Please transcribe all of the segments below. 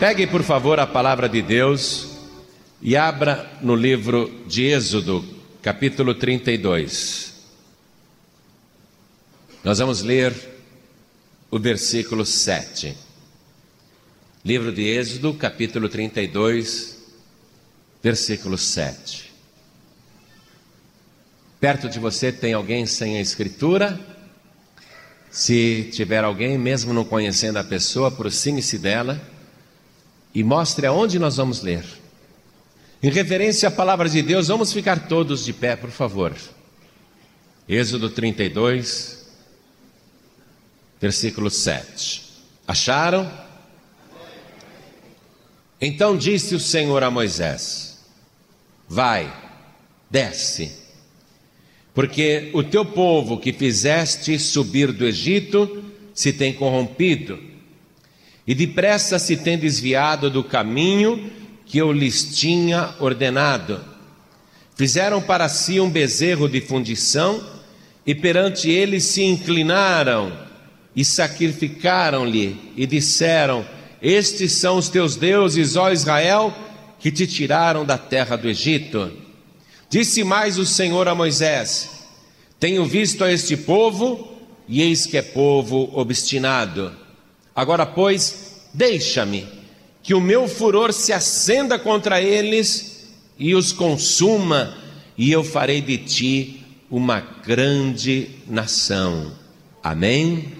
Pegue, por favor, a palavra de Deus e abra no livro de Êxodo, capítulo 32. Nós vamos ler o versículo 7. Livro de Êxodo, capítulo 32, versículo 7. Perto de você tem alguém sem a escritura? Se tiver alguém, mesmo não conhecendo a pessoa, aproxime-se dela e mostre aonde nós vamos ler. Em referência à palavra de Deus, vamos ficar todos de pé, por favor. Êxodo 32, versículo 7. Acharam? Então disse o Senhor a Moisés: Vai, desce, porque o teu povo que fizeste subir do Egito se tem corrompido e depressa se tem desviado do caminho que eu lhes tinha ordenado. Fizeram para si um bezerro de fundição e perante ele se inclinaram e sacrificaram-lhe e disseram: Estes são os teus deuses, ó Israel, que te tiraram da terra do Egito. Disse mais o Senhor a Moisés: Tenho visto a este povo, e eis que é povo obstinado. Agora, pois, deixa-me que o meu furor se acenda contra eles e os consuma, e eu farei de ti uma grande nação. Amém?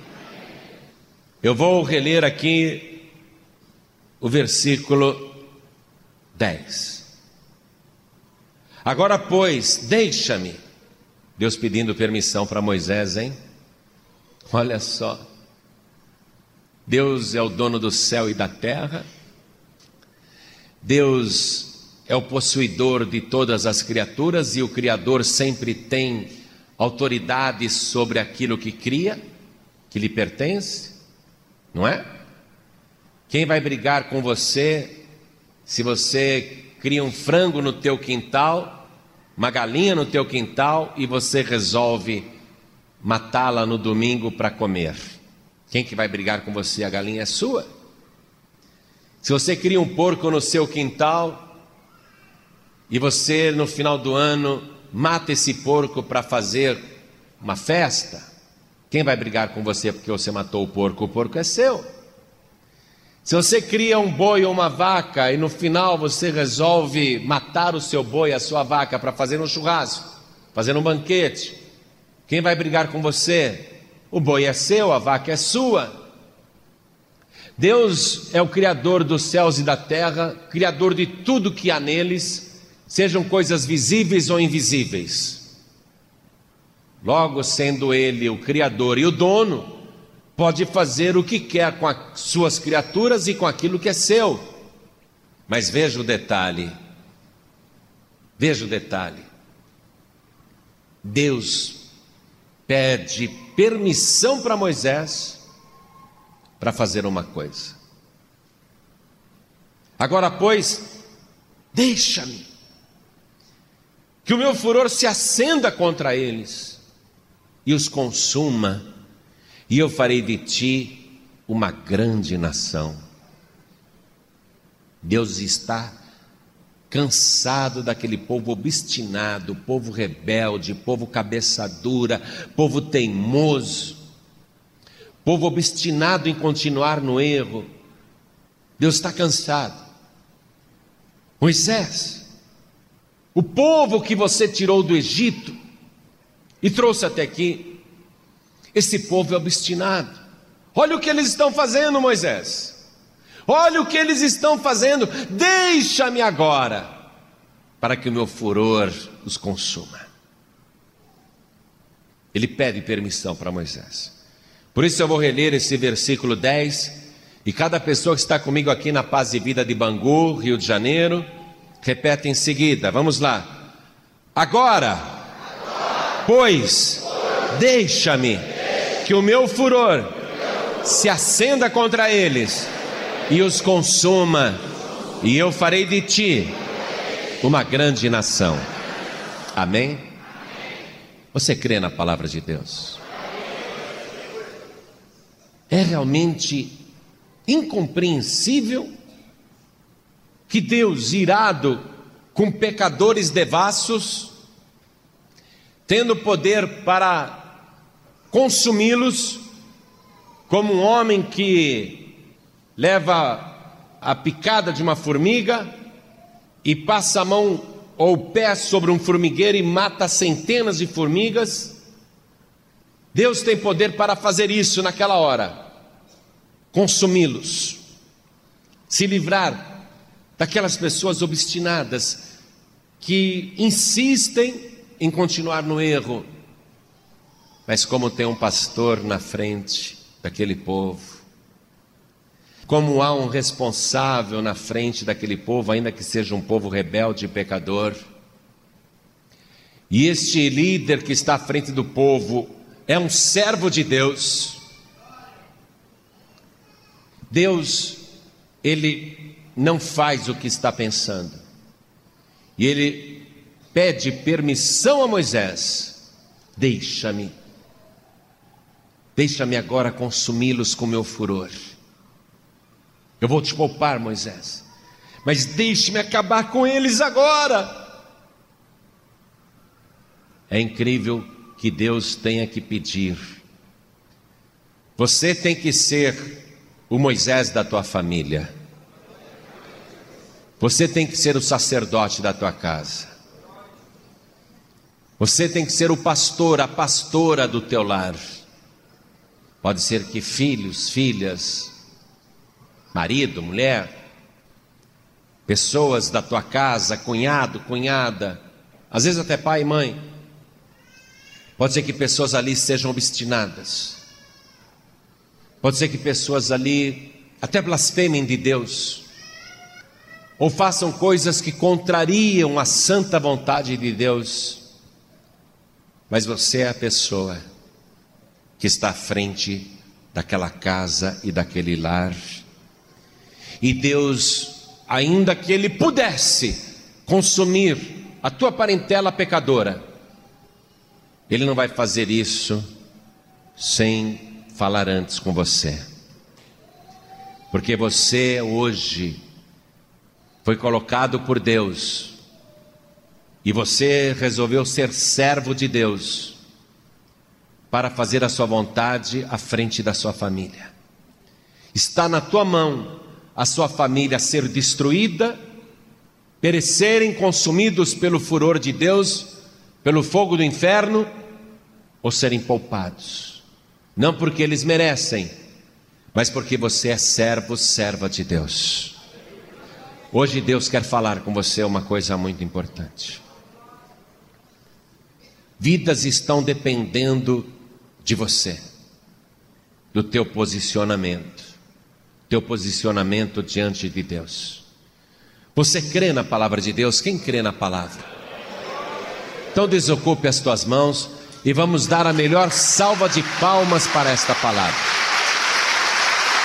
Eu vou reler aqui o versículo 10. Agora, pois, deixa-me. Deus pedindo permissão para Moisés, hein? Olha só. Deus é o dono do céu e da terra. Deus é o possuidor de todas as criaturas e o Criador sempre tem autoridade sobre aquilo que cria, que lhe pertence, não é? Quem vai brigar com você se você cria um frango no teu quintal, uma galinha no teu quintal e você resolve matá-la no domingo para comer? Quem que vai brigar com você? A galinha é sua. Se você cria um porco no seu quintal e você no final do ano mata esse porco para fazer uma festa, quem vai brigar com você porque você matou o porco? O porco é seu. Se você cria um boi ou uma vaca e no final você resolve matar o seu boi, a sua vaca, para fazer um churrasco, fazer um banquete, quem vai brigar com você? O boi é seu, a vaca é sua. Deus é o Criador dos céus e da terra, Criador de tudo que há neles, sejam coisas visíveis ou invisíveis. Logo, sendo Ele o Criador e o dono, pode fazer o que quer com as suas criaturas e com aquilo que é seu. Mas veja o detalhe. Veja o detalhe. Deus pede permissão para Moisés para fazer uma coisa. Agora, pois, deixa-me que o meu furor se acenda contra eles e os consuma, e eu farei de ti uma grande nação. Deus está cansado daquele povo obstinado, povo rebelde, povo cabeça dura, povo teimoso, povo obstinado em continuar no erro. Deus está cansado. Moisés, o povo que você tirou do Egito e trouxe até aqui, esse povo é obstinado. Olha o que eles estão fazendo, Moisés. Olha o que eles estão fazendo, deixa-me agora, para que o meu furor os consuma. Ele pede permissão para Moisés. Por isso eu vou reler esse versículo 10, e cada pessoa que está comigo aqui na Paz e Vida de Bangu, Rio de Janeiro, repete em seguida. Vamos lá. Agora, pois, deixa-me que o meu furor se acenda contra eles e os consuma, e eu farei de ti uma grande nação. Amém? Você crê na palavra de Deus? É realmente incompreensível que Deus, irado com pecadores devassos, tendo poder para consumi-los, como um homem que leva a picada de uma formiga e passa a mão ou o pé sobre um formigueiro e mata centenas de formigas. Deus tem poder para fazer isso naquela hora, consumi-los, se livrar daquelas pessoas obstinadas que insistem em continuar no erro. Mas como tem um pastor na frente daquele povo, como há um responsável na frente daquele povo, ainda que seja um povo rebelde e pecador. E este líder que está à frente do povo é um servo de Deus. Deus, ele não faz o que está pensando. E ele pede permissão a Moisés: deixa-me, deixa-me agora consumi-los com meu furor. Eu vou te poupar, Moisés, mas deixe-me acabar com eles agora. É incrível que Deus tenha que pedir. Você tem que ser o Moisés da tua família. Você tem que ser o sacerdote da tua casa. Você tem que ser o pastor, a pastora do teu lar. Pode ser que filhos, filhas, marido, mulher, pessoas da tua casa, cunhado, cunhada, às vezes até pai e mãe. Pode ser que pessoas ali sejam obstinadas. Pode ser que pessoas ali até blasfemem de Deus. Ou façam coisas que contrariam a santa vontade de Deus. Mas você é a pessoa que está à frente daquela casa e daquele lar e Deus, ainda que Ele pudesse consumir a tua parentela pecadora, Ele não vai fazer isso sem falar antes com você. Porque você hoje foi colocado por Deus e você resolveu ser servo de Deus para fazer a sua vontade à frente da sua família. Está na tua mão a sua família ser destruída, perecerem consumidos pelo furor de Deus, pelo fogo do inferno, ou serem poupados. Não porque eles merecem, mas porque você é servo, serva de Deus. Hoje Deus quer falar com você uma coisa muito importante. Vidas estão dependendo de você, do teu posicionamento teu posicionamento diante de Deus. Você crê na palavra de Deus? Quem crê na palavra? Então desocupe as tuas mãos e vamos dar a melhor salva de palmas para esta palavra.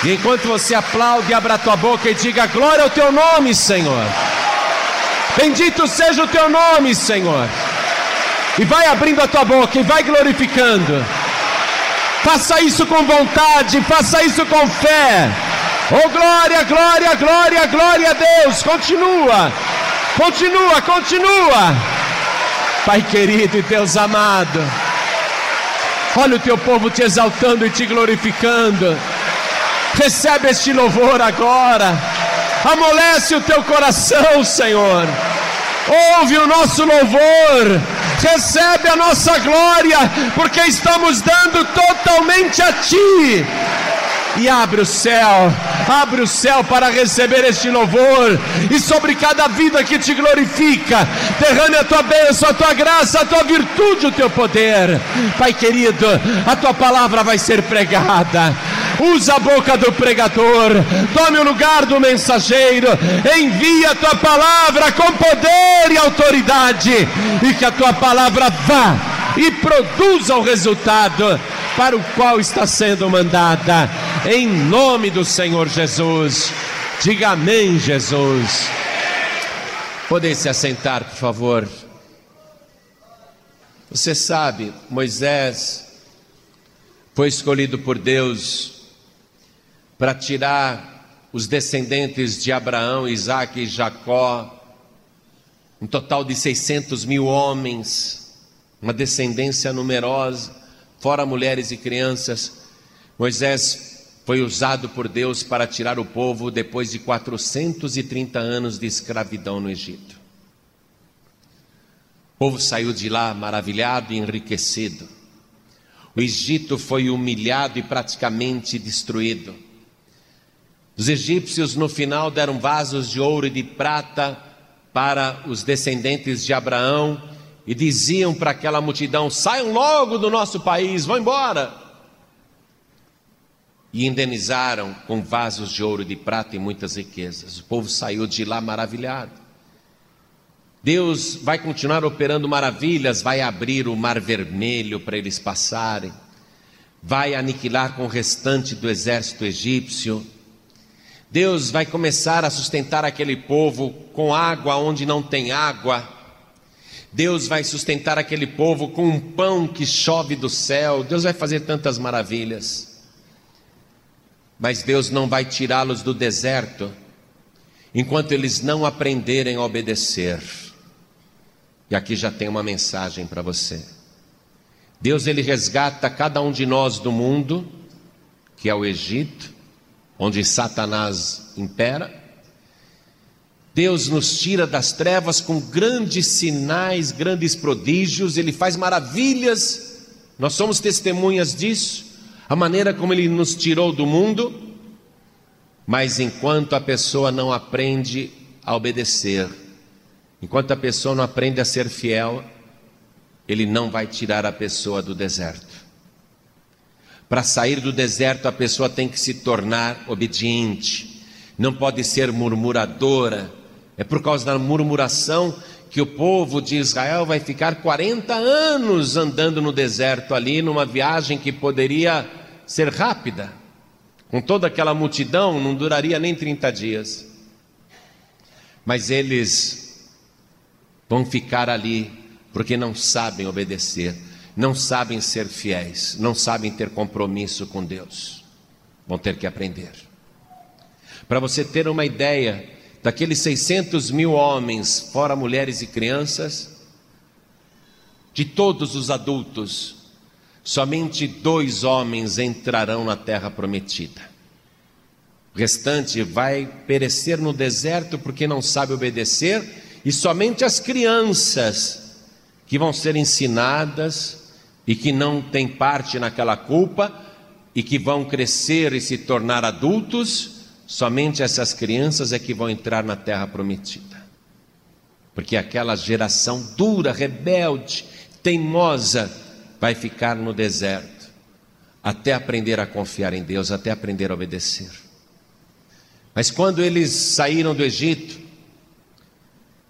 E enquanto você aplaude, abra a tua boca e diga: Glória ao teu nome, Senhor. Bendito seja o teu nome, Senhor. E vai abrindo a tua boca e vai glorificando. Faça isso com vontade, faça isso com fé. Oh glória, glória, glória, glória a Deus. Continua, continua, continua. Pai querido e Deus amado, olha o teu povo te exaltando e te glorificando. Recebe este louvor agora. Amolece o teu coração, Senhor. Ouve o nosso louvor. Recebe a nossa glória, porque estamos dando totalmente a Ti e abre o céu, abre o céu para receber este louvor, e sobre cada vida que te glorifica, derrame a tua bênção, a tua graça, a tua virtude, o teu poder. Pai querido, a tua palavra vai ser pregada. Usa a boca do pregador, tome o lugar do mensageiro, envia a tua palavra com poder e autoridade, e que a tua palavra vá e produza o resultado para o qual está sendo mandada, em nome do Senhor Jesus. Diga amém, Jesus. Podem se assentar, por favor. Você sabe, Moisés foi escolhido por Deus para tirar os descendentes de Abraão, Isaac e Jacó, um total de 600 mil homens, uma descendência numerosa, fora mulheres e crianças. Moisés foi usado por Deus para tirar o povo depois de 430 anos de escravidão no Egito. O povo saiu de lá maravilhado e enriquecido. O Egito foi humilhado e praticamente destruído. Os egípcios, no final, deram vasos de ouro e de prata para os descendentes de Abraão e diziam para aquela multidão: saiam logo do nosso país, vão embora. E indenizaram com vasos de ouro de prata e muitas riquezas. O povo saiu de lá maravilhado. Deus vai continuar operando maravilhas, vai abrir o mar vermelho para eles passarem, vai aniquilar com o restante do exército egípcio Deus vai começar a sustentar aquele povo com água onde não tem água. Deus vai sustentar aquele povo com um pão que chove do céu. Deus vai fazer tantas maravilhas. Mas Deus não vai tirá-los do deserto enquanto eles não aprenderem a obedecer. E aqui já tem uma mensagem para você. Deus ele resgata cada um de nós do mundo, que é o Egito, onde Satanás impera. Deus nos tira das trevas com grandes sinais, grandes prodígios, Ele faz maravilhas, nós somos testemunhas disso, a maneira como Ele nos tirou do mundo, mas enquanto a pessoa não aprende a obedecer, enquanto a pessoa não aprende a ser fiel, Ele não vai tirar a pessoa do deserto. Para sair do deserto, a pessoa tem que se tornar obediente, não pode ser murmuradora. É por causa da murmuração que o povo de Israel vai ficar 40 anos andando no deserto ali, numa viagem que poderia ser rápida. Com toda aquela multidão, não duraria nem 30 dias. Mas eles vão ficar ali porque não sabem obedecer não sabem ser fiéis, não sabem ter compromisso com Deus. Vão ter que aprender. Para você ter uma ideia, daqueles 600 mil homens, fora mulheres e crianças, de todos os adultos, somente dois homens entrarão na terra prometida. O restante vai perecer no deserto porque não sabe obedecer, e somente as crianças que vão ser ensinadas e que não têm parte naquela culpa e que vão crescer e se tornar adultos, somente essas crianças é que vão entrar na terra prometida. Porque aquela geração dura, rebelde, teimosa, vai ficar no deserto, até aprender a confiar em Deus, até aprender a obedecer. Mas quando eles saíram do Egito,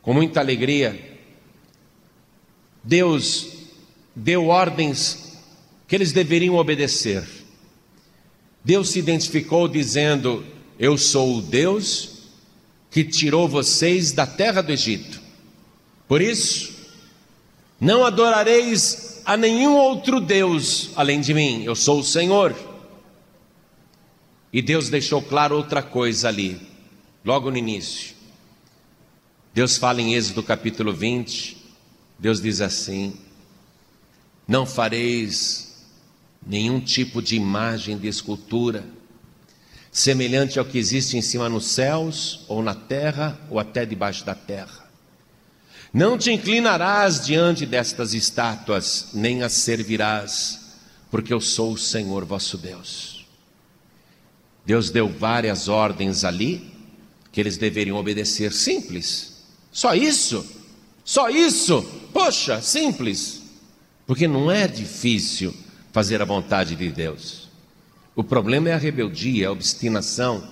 com muita alegria, Deus deu ordens que eles deveriam obedecer. Deus se identificou dizendo: Eu sou o Deus que tirou vocês da terra do Egito. Por isso, não adorareis a nenhum outro Deus além de mim, eu sou o Senhor. E Deus deixou claro outra coisa ali, logo no início. Deus fala em Êxodo capítulo 20, Deus diz assim: não fareis nenhum tipo de imagem de escultura, semelhante ao que existe em cima nos céus, ou na terra, ou até debaixo da terra. Não te inclinarás diante destas estátuas, nem as servirás, porque eu sou o Senhor vosso Deus. Deus deu várias ordens ali que eles deveriam obedecer, simples. Só isso? Só isso? Poxa, simples. Porque não é difícil fazer a vontade de Deus. O problema é a rebeldia, a obstinação,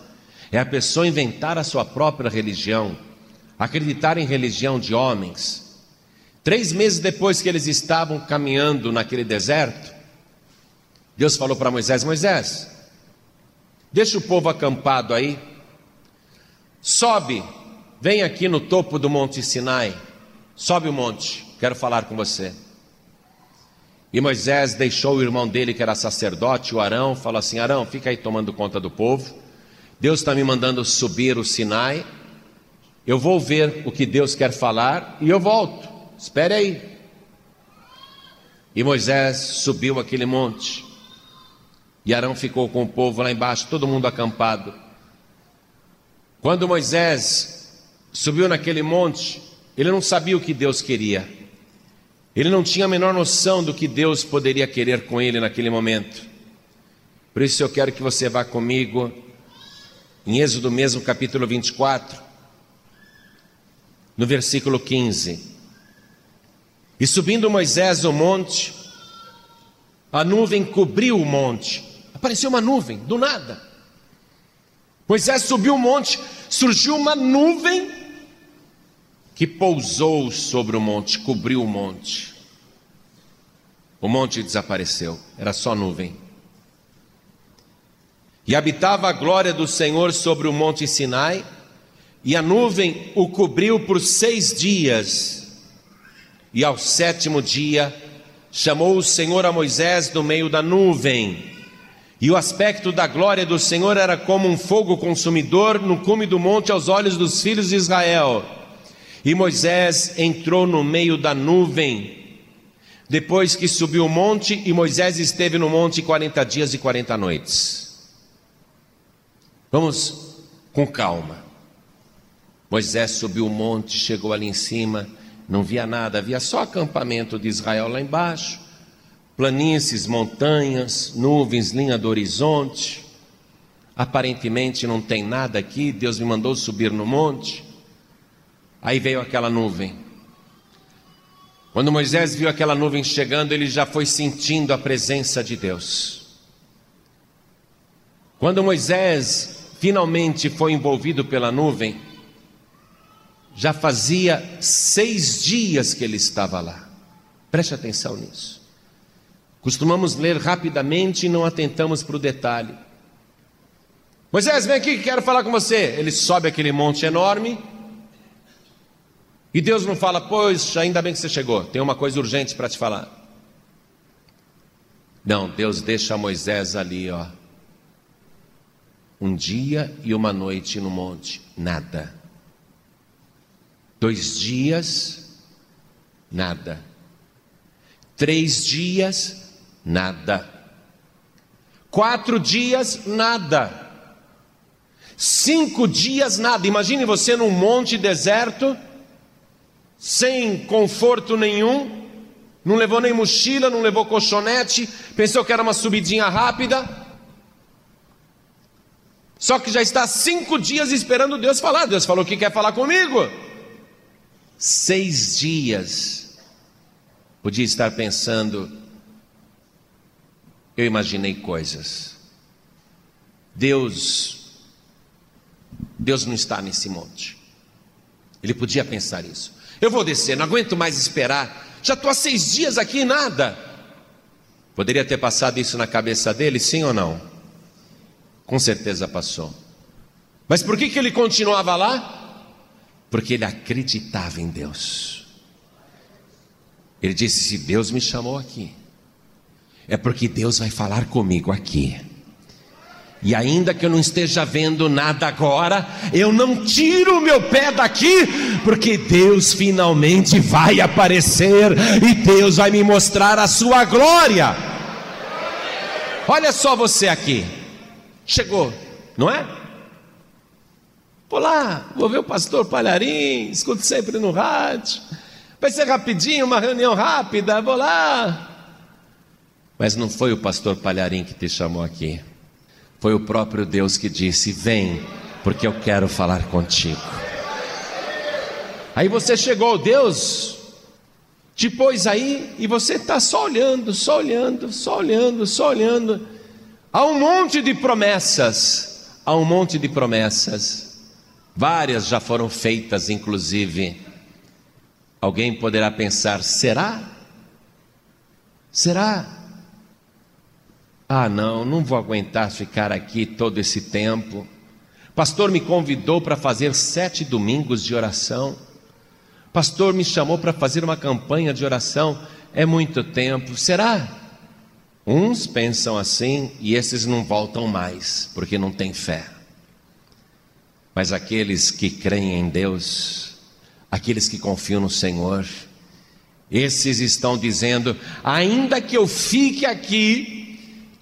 é a pessoa inventar a sua própria religião, acreditar em religião de homens. Três meses depois que eles estavam caminhando naquele deserto, Deus falou para Moisés: Moisés, deixa o povo acampado aí, sobe, vem aqui no topo do Monte Sinai, sobe o monte, quero falar com você. E Moisés deixou o irmão dele, que era sacerdote, o Arão, falou assim: Arão, fica aí tomando conta do povo. Deus está me mandando subir o Sinai, eu vou ver o que Deus quer falar e eu volto. Espere aí. E Moisés subiu aquele monte. E Arão ficou com o povo lá embaixo, todo mundo acampado. Quando Moisés subiu naquele monte, ele não sabia o que Deus queria. Ele não tinha a menor noção do que Deus poderia querer com ele naquele momento. Por isso eu quero que você vá comigo em Êxodo mesmo, capítulo 24, no versículo 15. E subindo Moisés o monte, a nuvem cobriu o monte. Apareceu uma nuvem, do nada. Moisés subiu o monte, surgiu uma nuvem que pousou sobre o monte, cobriu o monte. O monte desapareceu, era só nuvem. E habitava a glória do Senhor sobre o monte Sinai, e a nuvem o cobriu por seis dias. E ao sétimo dia, chamou o Senhor a Moisés do meio da nuvem. E o aspecto da glória do Senhor era como um fogo consumidor no cume do monte aos olhos dos filhos de Israel. E Moisés entrou no meio da nuvem. Depois que subiu o monte, e Moisés esteve no monte quarenta dias e quarenta noites. Vamos com calma. Moisés subiu o monte, chegou ali em cima não via nada, havia só acampamento de Israel lá embaixo, planícies, montanhas, nuvens, linha do horizonte. Aparentemente não tem nada aqui, Deus me mandou subir no monte. Aí veio aquela nuvem. Quando Moisés viu aquela nuvem chegando, ele já foi sentindo a presença de Deus. Quando Moisés finalmente foi envolvido pela nuvem, já fazia seis dias que ele estava lá. Preste atenção nisso. Costumamos ler rapidamente e não atentamos para o detalhe. Moisés, vem aqui que quero falar com você. Ele sobe aquele monte enorme. E Deus não fala, pois, ainda bem que você chegou, tem uma coisa urgente para te falar. Não, Deus deixa Moisés ali, ó. Um dia e uma noite no monte, nada. Dois dias, nada. Três dias, nada. Quatro dias, nada. Cinco dias, nada. Imagine você num monte deserto, sem conforto nenhum, não levou nem mochila, não levou colchonete, pensou que era uma subidinha rápida. Só que já está cinco dias esperando Deus falar. Deus falou que quer falar comigo seis dias, podia estar pensando, eu imaginei coisas. Deus, Deus não está nesse monte. Ele podia pensar isso. Eu vou descer, não aguento mais esperar. Já estou há seis dias aqui e nada. Poderia ter passado isso na cabeça dele, sim ou não? Com certeza passou. Mas por que, que ele continuava lá? Porque ele acreditava em Deus. Ele disse: Se Deus me chamou aqui, é porque Deus vai falar comigo aqui. E ainda que eu não esteja vendo nada agora, eu não tiro o meu pé daqui, porque Deus finalmente vai aparecer e Deus vai me mostrar a sua glória. Olha só você aqui, chegou, não é? Vou lá, vou ver o pastor Palharim, escuto sempre no rádio. Vai ser rapidinho, uma reunião rápida, vou lá. Mas não foi o pastor Palharim que te chamou aqui. Foi o próprio Deus que disse: Vem, porque eu quero falar contigo. Aí você chegou, Deus te pôs aí e você está só olhando, só olhando, só olhando, só olhando. Há um monte de promessas, há um monte de promessas. Várias já foram feitas, inclusive. Alguém poderá pensar: será? Será? Ah, não, não vou aguentar ficar aqui todo esse tempo. Pastor me convidou para fazer sete domingos de oração. Pastor me chamou para fazer uma campanha de oração. É muito tempo. Será? Uns pensam assim e esses não voltam mais, porque não têm fé. Mas aqueles que creem em Deus, aqueles que confiam no Senhor, esses estão dizendo: ainda que eu fique aqui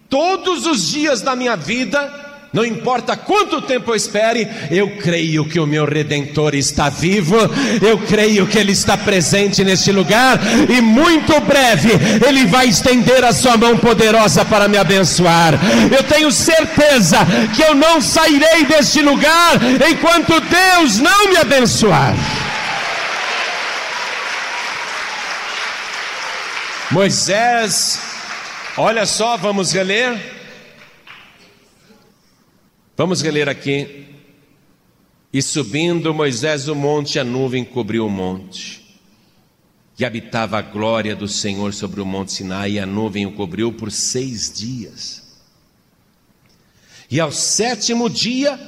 todos os dias da minha vida, não importa quanto tempo eu espere, eu creio que o meu redentor está vivo, eu creio que ele está presente neste lugar e muito breve ele vai estender a sua mão poderosa para me abençoar. Eu tenho certeza que eu não sairei deste lugar enquanto Deus não me abençoar. Moisés, olha só, vamos reler. Vamos reler aqui. E subindo Moisés o monte, a nuvem cobriu o monte. E habitava a glória do Senhor sobre o monte Sinai, e a nuvem o cobriu por seis dias. E ao sétimo dia,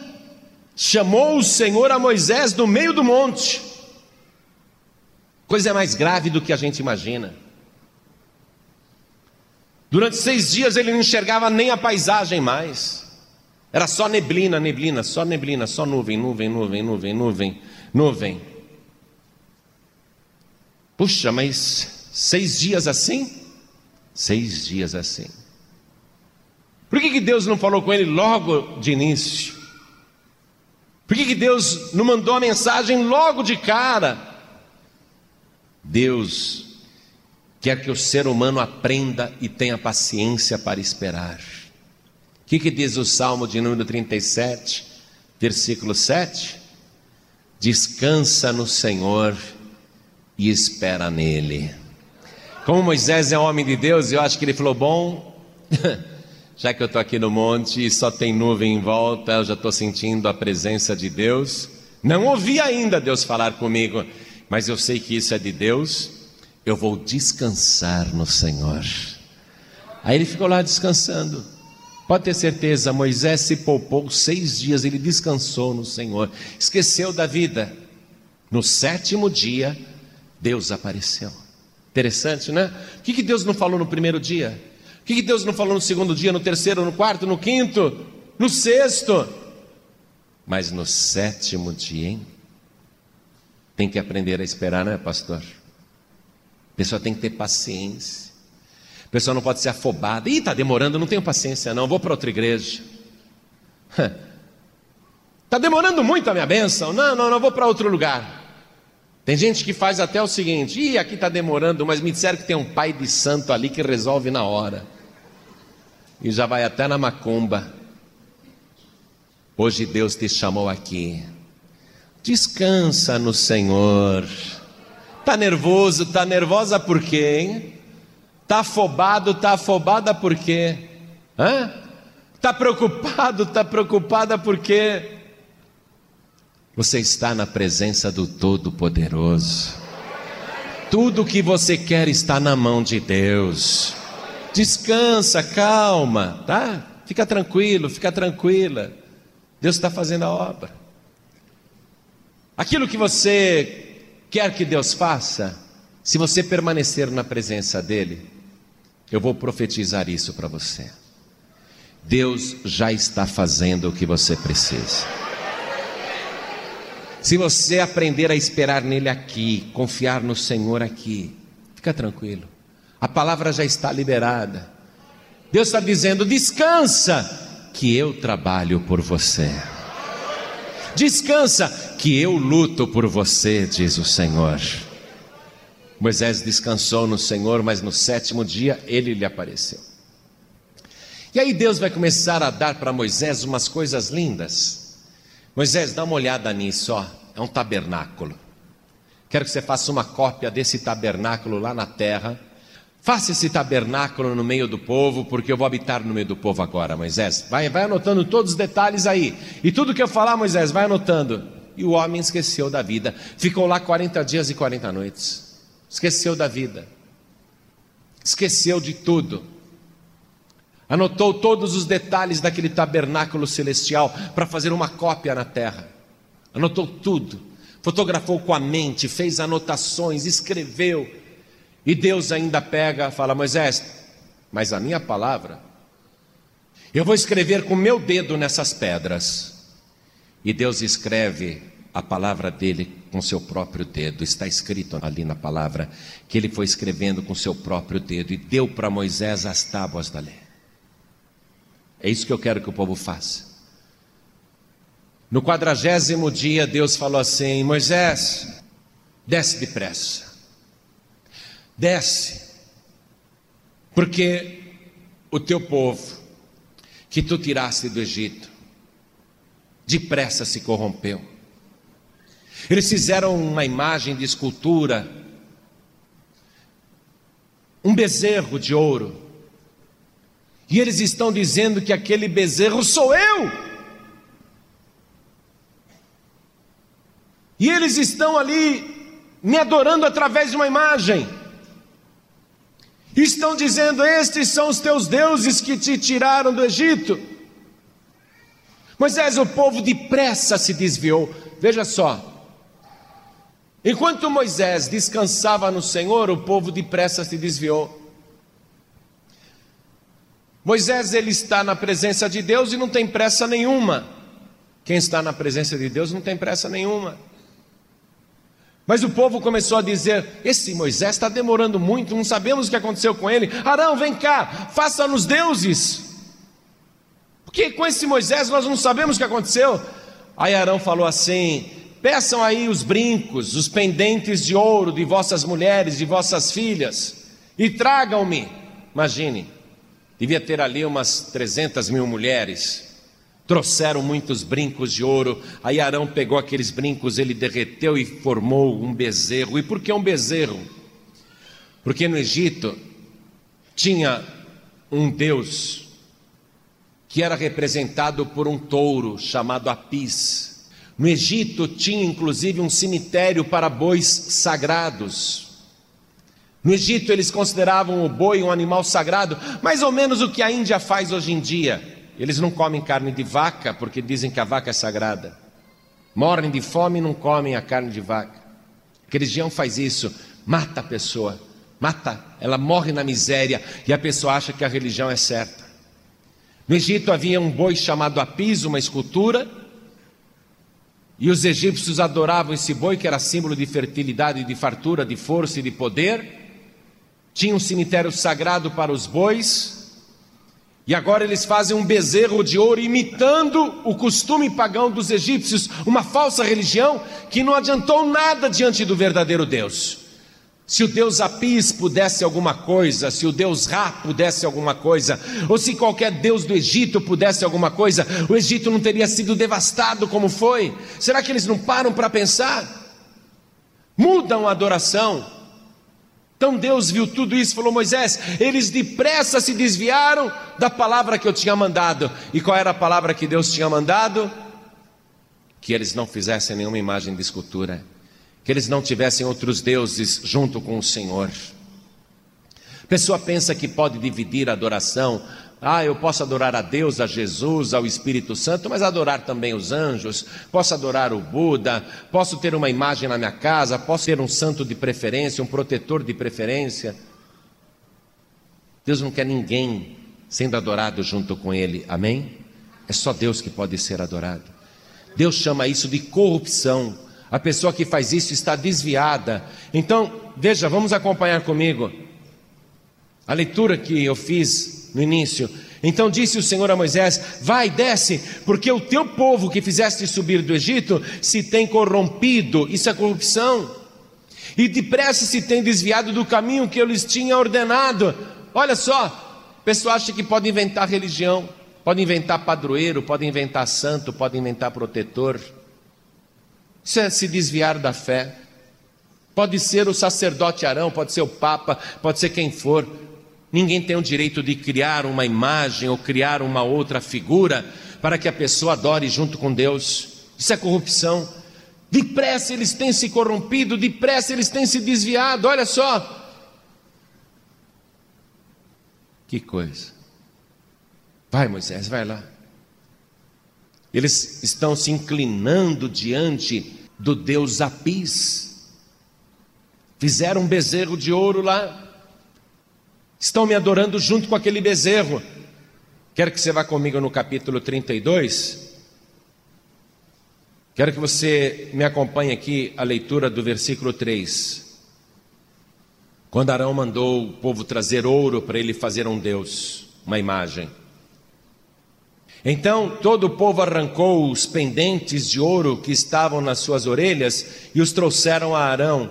chamou o Senhor a Moisés do meio do monte. Coisa mais grave do que a gente imagina. Durante seis dias ele não enxergava nem a paisagem mais. Era só neblina, neblina, só neblina, só nuvem, nuvem, nuvem, nuvem, nuvem, nuvem. Puxa, mas seis dias assim? Seis dias assim. Por que, que Deus não falou com ele logo de início? Por que, que Deus não mandou a mensagem logo de cara? Deus quer que o ser humano aprenda e tenha paciência para esperar. O que, que diz o Salmo de número 37, versículo 7? Descansa no Senhor e espera nele. Como Moisés é homem de Deus, eu acho que ele falou: bom, já que eu estou aqui no monte e só tem nuvem em volta, eu já estou sentindo a presença de Deus. Não ouvi ainda Deus falar comigo, mas eu sei que isso é de Deus. Eu vou descansar no Senhor. Aí ele ficou lá descansando. Pode ter certeza, Moisés se poupou seis dias, ele descansou no Senhor, esqueceu da vida. No sétimo dia, Deus apareceu. Interessante, né? O que, Deus não falou no primeiro dia? O que, que Deus não falou no segundo dia, no terceiro, no quarto, no quinto, no sexto? Mas no sétimo dia, hein? Tem que aprender a esperar, né, pastor? A pessoa tem que ter paciência pessoa não pode ser afobada. Ih, está demorando, não tenho paciência, não, vou para outra igreja. Está demorando muito a minha bênção. Não, não, não, vou para outro lugar. Tem gente que faz até o seguinte: ih, aqui está demorando, mas me disseram que tem um pai de santo ali que resolve na hora. E já vai até na macumba. Hoje Deus te chamou aqui. Descansa no Senhor. Está nervoso, está nervosa por quê, hein? Está afobado, está afobada por quê? Está preocupado, está preocupada por quê? Você está na presença do Todo-Poderoso. Tudo o que você quer está na mão de Deus. Descansa, calma, tá? Fica tranquilo, fica tranquila. Deus está fazendo a obra. Aquilo que você quer que Deus faça, se você permanecer na presença dEle, eu vou profetizar isso para você. Deus já está fazendo o que você precisa. Se você aprender a esperar nele aqui, confiar no Senhor aqui, fica tranquilo. A palavra já está liberada. Deus está dizendo: descansa, que eu trabalho por você. Descansa, que eu luto por você, diz o Senhor. Moisés descansou no Senhor, mas no sétimo dia ele lhe apareceu. E aí Deus vai começar a dar para Moisés umas coisas lindas. Moisés, dá uma olhada nisso, ó. É um tabernáculo. Quero que você faça uma cópia desse tabernáculo lá na terra. Faça esse tabernáculo no meio do povo, porque eu vou habitar no meio do povo agora, Moisés. Vai, vai anotando todos os detalhes aí. E tudo que eu falar, Moisés, vai anotando. E o homem esqueceu da vida. Ficou lá 40 dias e 40 noites esqueceu da vida, esqueceu de tudo. Anotou todos os detalhes daquele tabernáculo celestial para fazer uma cópia na terra. Anotou tudo, fotografou com a mente, fez anotações, escreveu. E Deus ainda pega, fala: Moisés, mas a minha palavra, eu vou escrever com meu dedo nessas pedras. E Deus escreve a palavra dele com seu próprio dedo. Está escrito ali na palavra que ele foi escrevendo com seu próprio dedo e deu para Moisés as tábuas da lei. É isso que eu quero que o povo faça. No quadragésimo dia, Deus falou assim: Moisés, desce depressa, desce, porque o teu povo, que tu tiraste do Egito, depressa se corrompeu. Eles fizeram uma imagem de escultura, um bezerro de ouro, e eles estão dizendo que aquele bezerro sou eu. E eles estão ali me adorando através de uma imagem. Estão dizendo: Estes são os teus deuses que te tiraram do Egito. Moisés, o povo depressa se desviou. Veja só. Enquanto Moisés descansava no Senhor, o povo depressa se desviou. Moisés ele está na presença de Deus e não tem pressa nenhuma. Quem está na presença de Deus não tem pressa nenhuma. Mas o povo começou a dizer: Esse Moisés está demorando muito, não sabemos o que aconteceu com ele. Arão, vem cá, faça-nos deuses. Porque com esse Moisés nós não sabemos o que aconteceu. Aí Arão falou assim: Peçam aí os brincos, os pendentes de ouro de vossas mulheres, de vossas filhas, e tragam-me. Imagine, devia ter ali umas 300 mil mulheres. Trouxeram muitos brincos de ouro. Aí Arão pegou aqueles brincos, ele derreteu e formou um bezerro. E por que um bezerro? Porque no Egito tinha um deus que era representado por um touro chamado Apis. No Egito tinha inclusive um cemitério para bois sagrados. No Egito eles consideravam o boi um animal sagrado, mais ou menos o que a Índia faz hoje em dia. Eles não comem carne de vaca porque dizem que a vaca é sagrada. Morrem de fome e não comem a carne de vaca. A religião faz isso, mata a pessoa, mata, ela morre na miséria e a pessoa acha que a religião é certa. No Egito havia um boi chamado Apis, uma escultura, e os egípcios adoravam esse boi que era símbolo de fertilidade, de fartura, de força e de poder. Tinha um cemitério sagrado para os bois, e agora eles fazem um bezerro de ouro imitando o costume pagão dos egípcios, uma falsa religião que não adiantou nada diante do verdadeiro Deus. Se o Deus Apis pudesse alguma coisa, se o Deus Ra pudesse alguma coisa, ou se qualquer Deus do Egito pudesse alguma coisa, o Egito não teria sido devastado como foi. Será que eles não param para pensar? Mudam a adoração, então Deus viu tudo isso e falou: Moisés, eles depressa se desviaram da palavra que eu tinha mandado. E qual era a palavra que Deus tinha mandado? Que eles não fizessem nenhuma imagem de escultura, que eles não tivessem outros deuses junto com o Senhor. A pessoa pensa que pode dividir a adoração ah, eu posso adorar a Deus, a Jesus, ao Espírito Santo, mas adorar também os anjos, posso adorar o Buda, posso ter uma imagem na minha casa, posso ter um santo de preferência, um protetor de preferência. Deus não quer ninguém sendo adorado junto com Ele, amém? É só Deus que pode ser adorado. Deus chama isso de corrupção. A pessoa que faz isso está desviada. Então, veja, vamos acompanhar comigo. A leitura que eu fiz no início. Então disse o Senhor a Moisés: Vai, desce, porque o teu povo que fizeste subir do Egito se tem corrompido, isso é corrupção, e depressa se tem desviado do caminho que eu lhes tinha ordenado. Olha só, o pessoal acha que pode inventar religião, pode inventar padroeiro, pode inventar santo, pode inventar protetor. Isso é se desviar da fé. Pode ser o sacerdote Arão, pode ser o Papa, pode ser quem for. Ninguém tem o direito de criar uma imagem ou criar uma outra figura para que a pessoa adore junto com Deus. Isso é corrupção. Depressa eles têm se corrompido, depressa eles têm se desviado. Olha só. Que coisa. Vai, Moisés, vai lá. Eles estão se inclinando diante do Deus Apis. Fizeram um bezerro de ouro lá, estão me adorando junto com aquele bezerro. Quero que você vá comigo no capítulo 32. Quero que você me acompanhe aqui a leitura do versículo 3. Quando Arão mandou o povo trazer ouro para ele fazer um Deus, uma imagem. Então todo o povo arrancou os pendentes de ouro que estavam nas suas orelhas e os trouxeram a Arão.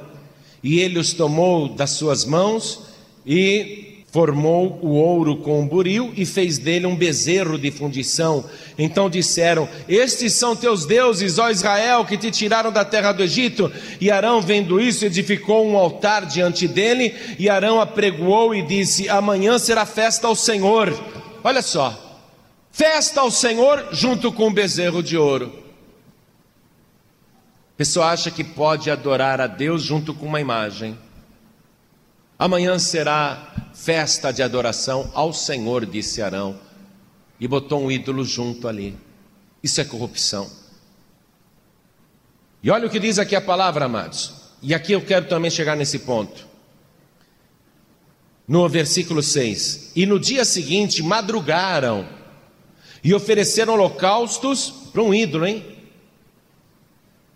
E ele os tomou das suas mãos e formou o ouro com um buril e fez dele um bezerro de fundição. Então disseram: Estes são teus deuses, ó Israel, que te tiraram da terra do Egito. E Arão, vendo isso, edificou um altar diante dele. E Arão apregoou e disse: Amanhã será festa ao Senhor. Olha só, Festa ao Senhor junto com o bezerro de ouro. A pessoa acha que pode adorar a Deus junto com uma imagem. Amanhã será festa de adoração ao Senhor, disse Arão, e botou um ídolo junto ali. Isso é corrupção. E olha o que diz aqui a palavra, amados. E aqui eu quero também chegar nesse ponto. No versículo 6: E no dia seguinte madrugaram e ofereceram holocaustos para um ídolo, hein?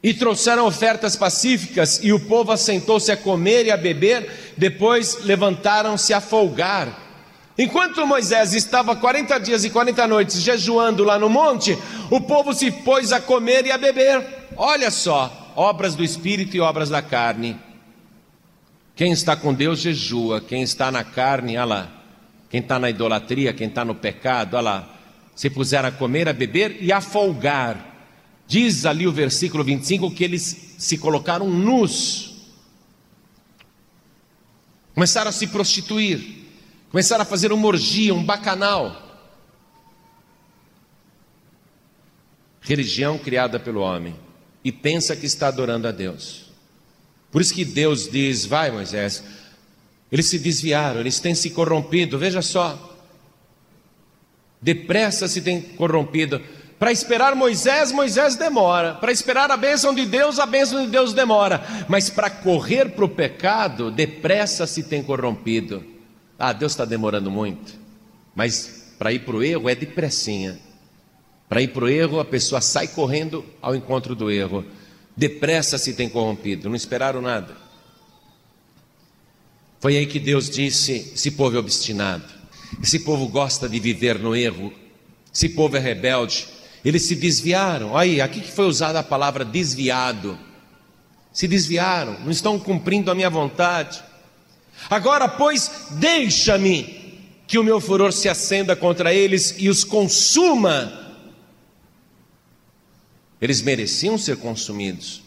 E trouxeram ofertas pacíficas, e o povo assentou-se a comer e a beber, depois levantaram-se a folgar. Enquanto Moisés estava 40 dias e 40 noites jejuando lá no monte, o povo se pôs a comer e a beber. Olha só, obras do espírito e obras da carne. Quem está com Deus jejua, quem está na carne, olha lá. Quem está na idolatria, quem está no pecado, olha lá se puseram a comer, a beber e a folgar. Diz ali o versículo 25 que eles se colocaram nus, começaram a se prostituir, começaram a fazer uma orgia, um bacanal. Religião criada pelo homem e pensa que está adorando a Deus. Por isso que Deus diz: Vai, Moisés. Eles se desviaram, eles têm se corrompido. Veja só, Depressa se tem corrompido. Para esperar Moisés, Moisés demora. Para esperar a bênção de Deus, a bênção de Deus demora. Mas para correr para o pecado, depressa se tem corrompido. Ah, Deus está demorando muito. Mas para ir para o erro é depressinha. Para ir para o erro, a pessoa sai correndo ao encontro do erro. Depressa se tem corrompido. Não esperaram nada. Foi aí que Deus disse: esse povo é obstinado. Esse povo gosta de viver no erro. Esse povo é rebelde. Eles se desviaram. Aí, aqui que foi usada a palavra desviado. Se desviaram, não estão cumprindo a minha vontade. Agora, pois, deixa-me que o meu furor se acenda contra eles e os consuma. Eles mereciam ser consumidos.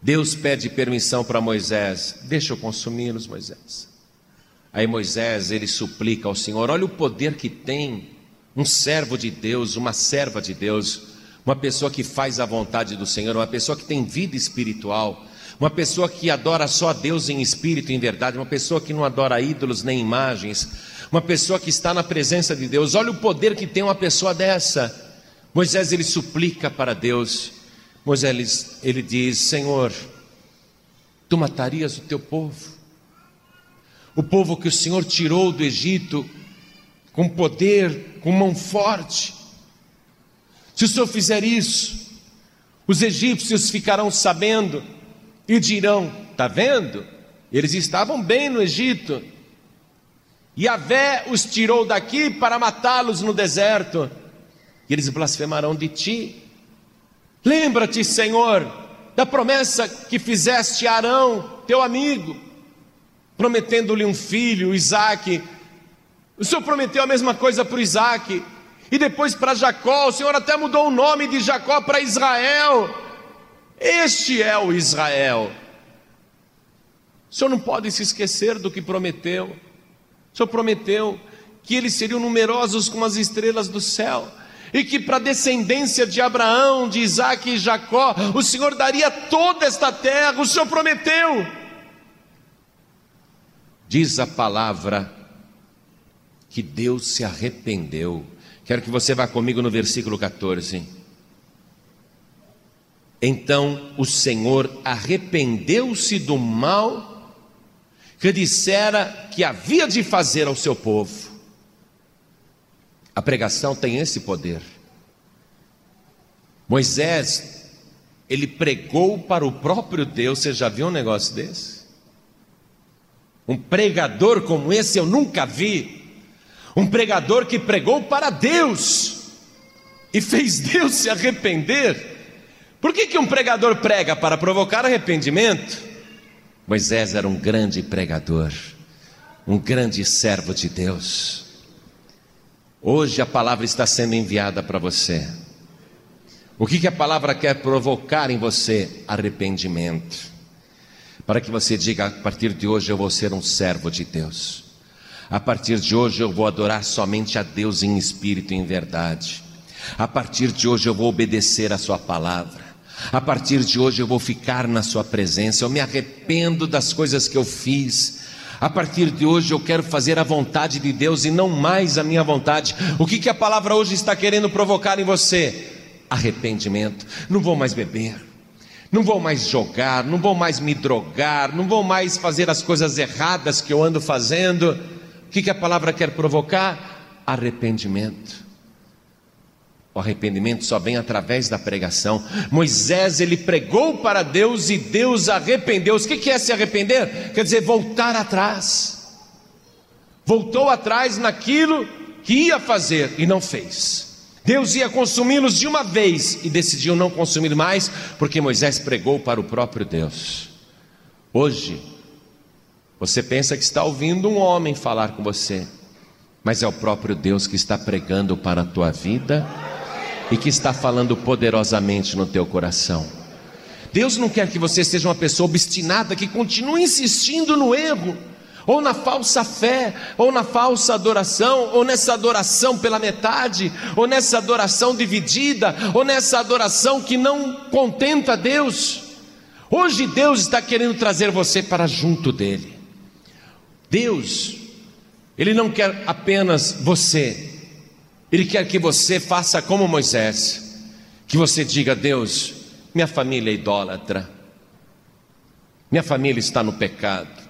Deus pede permissão para Moisés: Deixa eu consumi-los, Moisés. Aí Moisés, ele suplica ao Senhor: olha o poder que tem um servo de Deus, uma serva de Deus, uma pessoa que faz a vontade do Senhor, uma pessoa que tem vida espiritual, uma pessoa que adora só a Deus em espírito e em verdade, uma pessoa que não adora ídolos nem imagens, uma pessoa que está na presença de Deus. Olha o poder que tem uma pessoa dessa. Moisés ele suplica para Deus. Moisés ele, diz: Senhor, tu matarias o teu povo? O povo que o Senhor tirou do Egito com poder, com mão forte. Se o Senhor fizer isso, os egípcios ficarão sabendo e dirão: está vendo? Eles estavam bem no Egito. E Vé os tirou daqui para matá-los no deserto. E eles blasfemarão de ti. Lembra-te, Senhor, da promessa que fizeste a Arão, teu amigo prometendo-lhe um filho, Isaac. O Senhor prometeu a mesma coisa para Isaac. E depois para Jacó, o Senhor até mudou o nome de Jacó para Israel. Este é o Israel. O Senhor não pode se esquecer do que prometeu. O Senhor prometeu que eles seriam numerosos como as estrelas do céu e que para a descendência de Abraão, de Isaac e Jacó, o Senhor daria toda esta terra, o Senhor prometeu. Diz a palavra que Deus se arrependeu. Quero que você vá comigo no versículo 14. Então o Senhor arrependeu-se do mal que dissera que havia de fazer ao seu povo. A pregação tem esse poder. Moisés, ele pregou para o próprio Deus. Você já viu um negócio desse? Um pregador como esse eu nunca vi. Um pregador que pregou para Deus e fez Deus se arrepender. Por que, que um pregador prega? Para provocar arrependimento. Moisés era um grande pregador, um grande servo de Deus. Hoje a palavra está sendo enviada para você. O que, que a palavra quer provocar em você? Arrependimento. Para que você diga: a partir de hoje eu vou ser um servo de Deus. A partir de hoje eu vou adorar somente a Deus em espírito e em verdade. A partir de hoje eu vou obedecer a Sua palavra. A partir de hoje eu vou ficar na Sua presença. Eu me arrependo das coisas que eu fiz. A partir de hoje eu quero fazer a vontade de Deus e não mais a minha vontade. O que, que a palavra hoje está querendo provocar em você? Arrependimento. Não vou mais beber. Não vou mais jogar, não vou mais me drogar, não vou mais fazer as coisas erradas que eu ando fazendo. O que, que a palavra quer provocar? Arrependimento. O arrependimento só vem através da pregação. Moisés ele pregou para Deus e Deus arrependeu. O que é se arrepender? Quer dizer, voltar atrás. Voltou atrás naquilo que ia fazer e não fez. Deus ia consumi-los de uma vez e decidiu não consumir mais, porque Moisés pregou para o próprio Deus. Hoje, você pensa que está ouvindo um homem falar com você, mas é o próprio Deus que está pregando para a tua vida e que está falando poderosamente no teu coração. Deus não quer que você seja uma pessoa obstinada que continue insistindo no erro, ou na falsa fé, ou na falsa adoração, ou nessa adoração pela metade, ou nessa adoração dividida, ou nessa adoração que não contenta Deus. Hoje Deus está querendo trazer você para junto dele. Deus, Ele não quer apenas você, ele quer que você faça como Moisés, que você diga: Deus, minha família é idólatra, minha família está no pecado,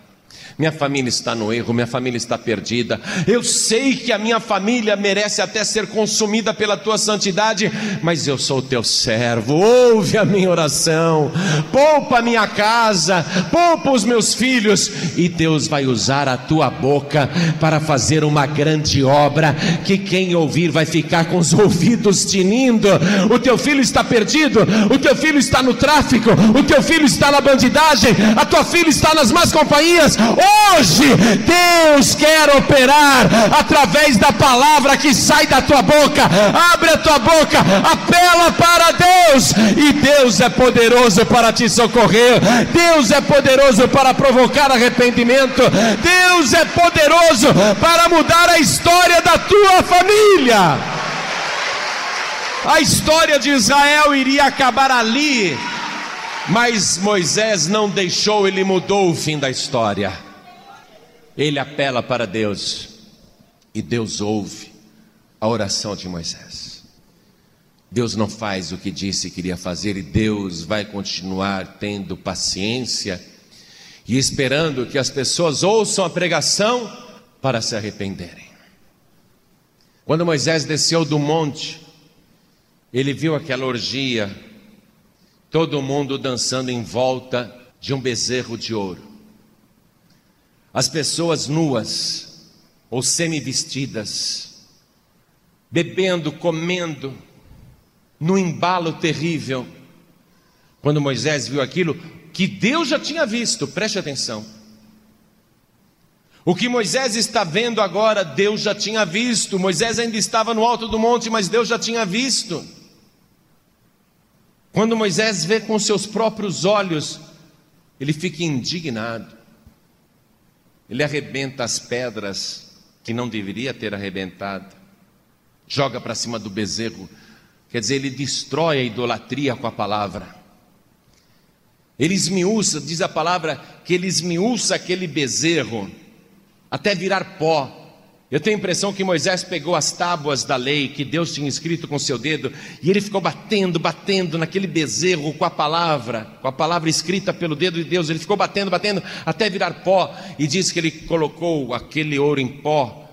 minha família está no erro, minha família está perdida. Eu sei que a minha família merece até ser consumida pela tua santidade, mas eu sou teu servo. Ouve a minha oração, poupa a minha casa, poupa os meus filhos, e Deus vai usar a tua boca para fazer uma grande obra que quem ouvir vai ficar com os ouvidos tinindo. O teu filho está perdido, o teu filho está no tráfico, o teu filho está na bandidagem, a tua filha está nas más companhias. Hoje, Deus quer operar através da palavra que sai da tua boca. Abre a tua boca, apela para Deus, e Deus é poderoso para te socorrer. Deus é poderoso para provocar arrependimento. Deus é poderoso para mudar a história da tua família. A história de Israel iria acabar ali, mas Moisés não deixou, ele mudou o fim da história. Ele apela para Deus e Deus ouve a oração de Moisés. Deus não faz o que disse que iria fazer e Deus vai continuar tendo paciência e esperando que as pessoas ouçam a pregação para se arrependerem. Quando Moisés desceu do monte, ele viu aquela orgia, todo mundo dançando em volta de um bezerro de ouro as pessoas nuas ou semi-vestidas, bebendo, comendo, no embalo terrível. Quando Moisés viu aquilo, que Deus já tinha visto, preste atenção. O que Moisés está vendo agora, Deus já tinha visto. Moisés ainda estava no alto do monte, mas Deus já tinha visto. Quando Moisés vê com seus próprios olhos, ele fica indignado. Ele arrebenta as pedras que não deveria ter arrebentado, joga para cima do bezerro, quer dizer, ele destrói a idolatria com a palavra. Ele esmiuça, diz a palavra, que ele esmiuça aquele bezerro até virar pó. Eu tenho a impressão que Moisés pegou as tábuas da lei que Deus tinha escrito com seu dedo e ele ficou batendo, batendo naquele bezerro com a palavra, com a palavra escrita pelo dedo de Deus. Ele ficou batendo, batendo até virar pó e diz que ele colocou aquele ouro em pó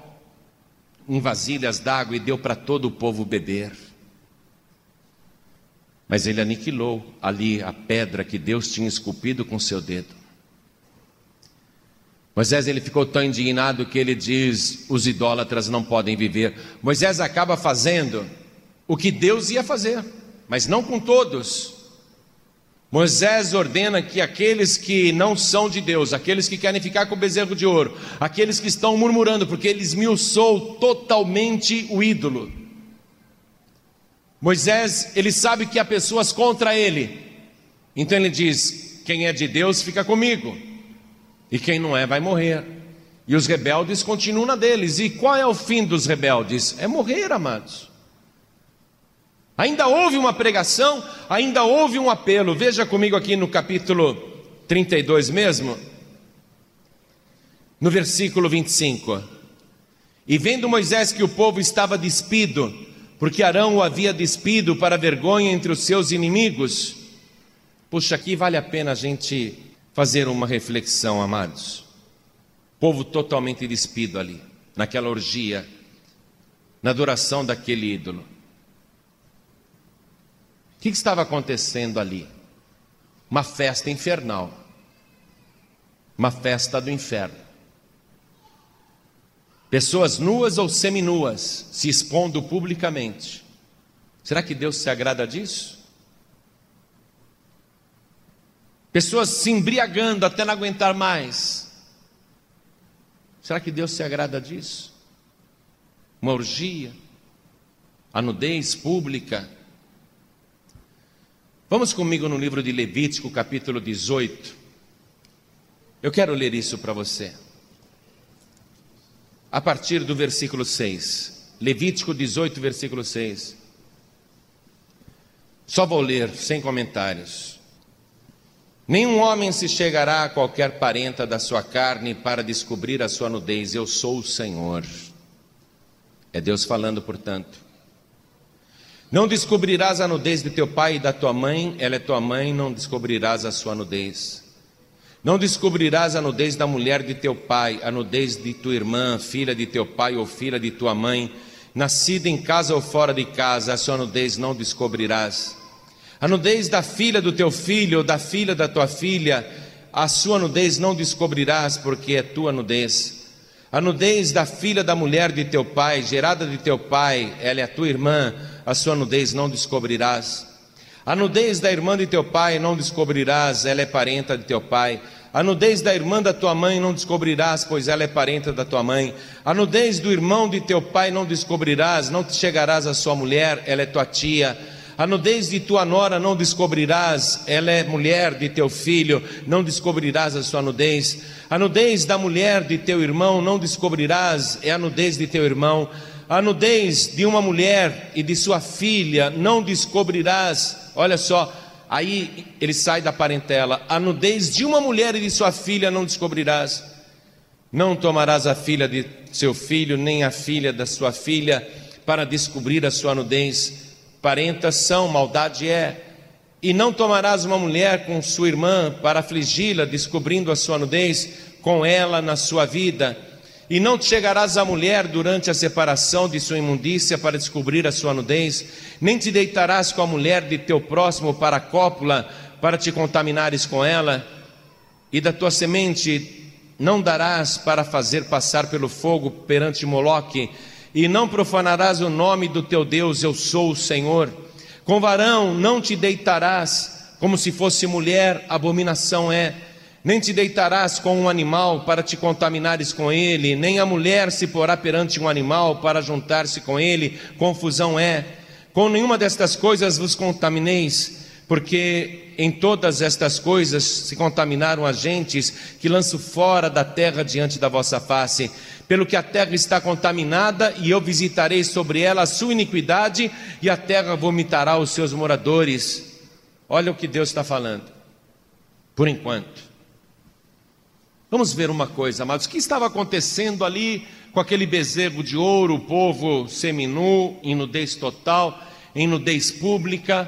em vasilhas d'água e deu para todo o povo beber. Mas ele aniquilou ali a pedra que Deus tinha esculpido com seu dedo. Moisés ele ficou tão indignado que ele diz: os idólatras não podem viver. Moisés acaba fazendo o que Deus ia fazer, mas não com todos. Moisés ordena que aqueles que não são de Deus, aqueles que querem ficar com o bezerro de ouro, aqueles que estão murmurando, porque ele esmiuçou totalmente o ídolo. Moisés, ele sabe que há pessoas contra ele, então ele diz: quem é de Deus fica comigo, e quem não é vai morrer. E os rebeldes continuam na deles. E qual é o fim dos rebeldes? É morrer, amados. Ainda houve uma pregação, ainda houve um apelo. Veja comigo aqui no capítulo 32 mesmo, no versículo 25. E vendo Moisés que o povo estava despido, porque Arão o havia despido para vergonha entre os seus inimigos. Puxa, aqui vale a pena a gente fazer uma reflexão, amados. Povo totalmente despido ali, naquela orgia, na adoração daquele ídolo. O que estava acontecendo ali? Uma festa infernal, uma festa do inferno. Pessoas nuas ou seminuas se expondo publicamente. Será que Deus se agrada disso? Pessoas se embriagando até não aguentar mais. Será que Deus se agrada disso? Uma orgia, a nudez pública, Vamos comigo no livro de Levítico, capítulo 18. Eu quero ler isso para você. A partir do versículo 6. Levítico 18, versículo 6. Só vou ler, sem comentários. Nenhum homem se chegará a qualquer parenta da sua carne para descobrir a sua nudez. Eu sou o Senhor. É Deus falando, portanto. Não descobrirás a nudez de teu pai e da tua mãe, ela é tua mãe, não descobrirás a sua nudez. Não descobrirás a nudez da mulher de teu pai, a nudez de tua irmã, filha de teu pai ou filha de tua mãe, nascida em casa ou fora de casa, a sua nudez não descobrirás. A nudez da filha do teu filho ou da filha da tua filha, a sua nudez não descobrirás, porque é tua nudez. A nudez da filha da mulher de teu pai, gerada de teu pai, ela é tua irmã, a sua nudez não descobrirás. A nudez da irmã de teu pai não descobrirás, ela é parenta de teu pai. A nudez da irmã da tua mãe não descobrirás, pois ela é parenta da tua mãe. A nudez do irmão de teu pai não descobrirás, não te chegarás à sua mulher, ela é tua tia. A nudez de tua nora não descobrirás, ela é mulher de teu filho, não descobrirás a sua nudez. A nudez da mulher de teu irmão não descobrirás, é a nudez de teu irmão a nudez de uma mulher e de sua filha não descobrirás. Olha só, aí ele sai da parentela. A nudez de uma mulher e de sua filha não descobrirás. Não tomarás a filha de seu filho, nem a filha da sua filha, para descobrir a sua nudez. Parentas são, maldade é. E não tomarás uma mulher com sua irmã para afligi-la, descobrindo a sua nudez, com ela na sua vida e não chegarás à mulher durante a separação de sua imundícia para descobrir a sua nudez, nem te deitarás com a mulher de teu próximo para a cópula, para te contaminares com ela, e da tua semente não darás para fazer passar pelo fogo perante Moloque, e não profanarás o nome do teu Deus, eu sou o Senhor. Com varão não te deitarás, como se fosse mulher, abominação é nem te deitarás com um animal para te contaminares com ele, nem a mulher se porá perante um animal para juntar-se com ele, confusão é. Com nenhuma destas coisas vos contamineis, porque em todas estas coisas se contaminaram as gentes que lanço fora da terra diante da vossa face. Pelo que a terra está contaminada, e eu visitarei sobre ela a sua iniquidade, e a terra vomitará os seus moradores. Olha o que Deus está falando. Por enquanto, Vamos ver uma coisa, amados, o que estava acontecendo ali com aquele bezerro de ouro, o povo seminu, em nudez total, em nudez pública.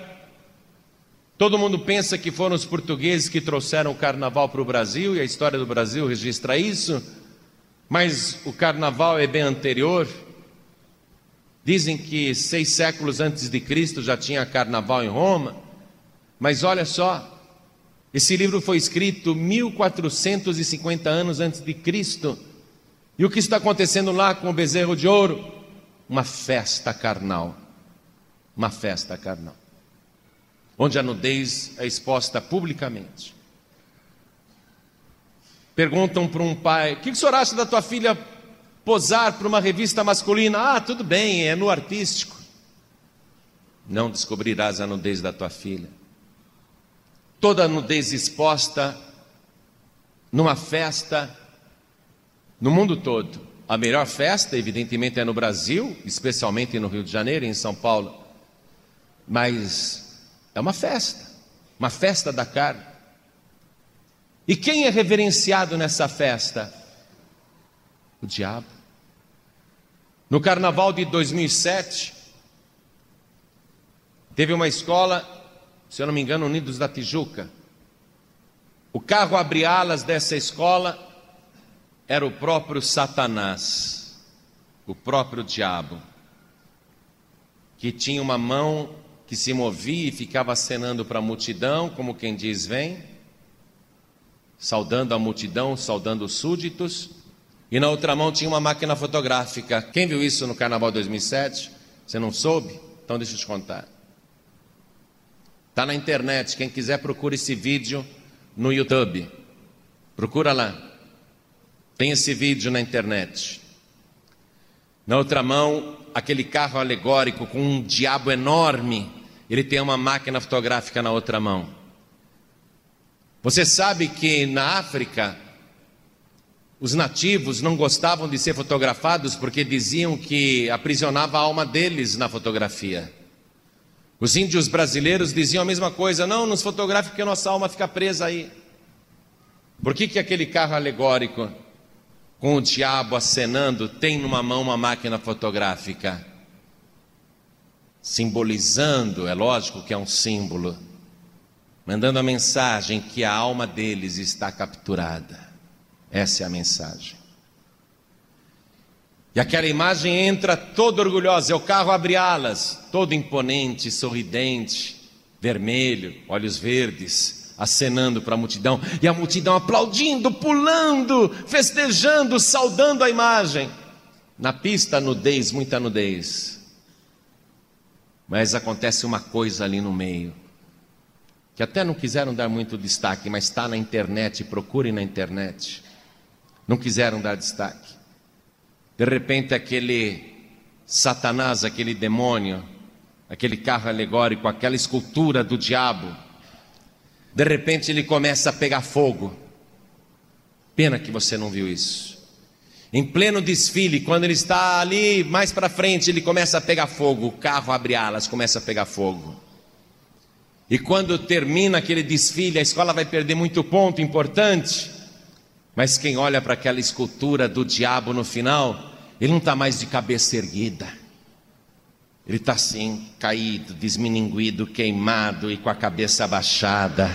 Todo mundo pensa que foram os portugueses que trouxeram o carnaval para o Brasil, e a história do Brasil registra isso, mas o carnaval é bem anterior. Dizem que seis séculos antes de Cristo já tinha carnaval em Roma. Mas olha só, esse livro foi escrito 1450 anos antes de Cristo. E o que está acontecendo lá com o bezerro de ouro? Uma festa carnal. Uma festa carnal. Onde a nudez é exposta publicamente. Perguntam para um pai: O que o senhor acha da tua filha posar para uma revista masculina? Ah, tudo bem, é no artístico. Não descobrirás a nudez da tua filha toda a nudez exposta numa festa no mundo todo. A melhor festa, evidentemente, é no Brasil, especialmente no Rio de Janeiro e em São Paulo. Mas é uma festa, uma festa da carne. E quem é reverenciado nessa festa? O diabo. No carnaval de 2007, teve uma escola se eu não me engano, Unidos da Tijuca. O carro abre-alas dessa escola era o próprio Satanás, o próprio diabo, que tinha uma mão que se movia e ficava acenando para a multidão, como quem diz: Vem, saudando a multidão, saudando os súditos, e na outra mão tinha uma máquina fotográfica. Quem viu isso no Carnaval 2007? Você não soube? Então deixa eu te contar. Está na internet, quem quiser procura esse vídeo no YouTube. Procura lá. Tem esse vídeo na internet. Na outra mão, aquele carro alegórico com um diabo enorme. Ele tem uma máquina fotográfica na outra mão. Você sabe que na África, os nativos não gostavam de ser fotografados porque diziam que aprisionava a alma deles na fotografia. Os índios brasileiros diziam a mesma coisa: não, nos fotografe porque nossa alma fica presa aí. Por que, que aquele carro alegórico, com o diabo acenando, tem numa mão uma máquina fotográfica? Simbolizando, é lógico que é um símbolo, mandando a mensagem que a alma deles está capturada. Essa é a mensagem. E aquela imagem entra toda orgulhosa, é o carro abre alas, todo imponente, sorridente, vermelho, olhos verdes, acenando para a multidão, e a multidão aplaudindo, pulando, festejando, saudando a imagem. Na pista, nudez, muita nudez. Mas acontece uma coisa ali no meio, que até não quiseram dar muito destaque, mas está na internet, procurem na internet. Não quiseram dar destaque. De repente, aquele Satanás, aquele demônio, aquele carro alegórico, aquela escultura do diabo, de repente ele começa a pegar fogo. Pena que você não viu isso. Em pleno desfile, quando ele está ali mais para frente, ele começa a pegar fogo, o carro abre alas, começa a pegar fogo. E quando termina aquele desfile, a escola vai perder muito ponto importante. Mas quem olha para aquela escultura do diabo no final, ele não está mais de cabeça erguida. Ele está assim, caído, desmininguido, queimado e com a cabeça abaixada.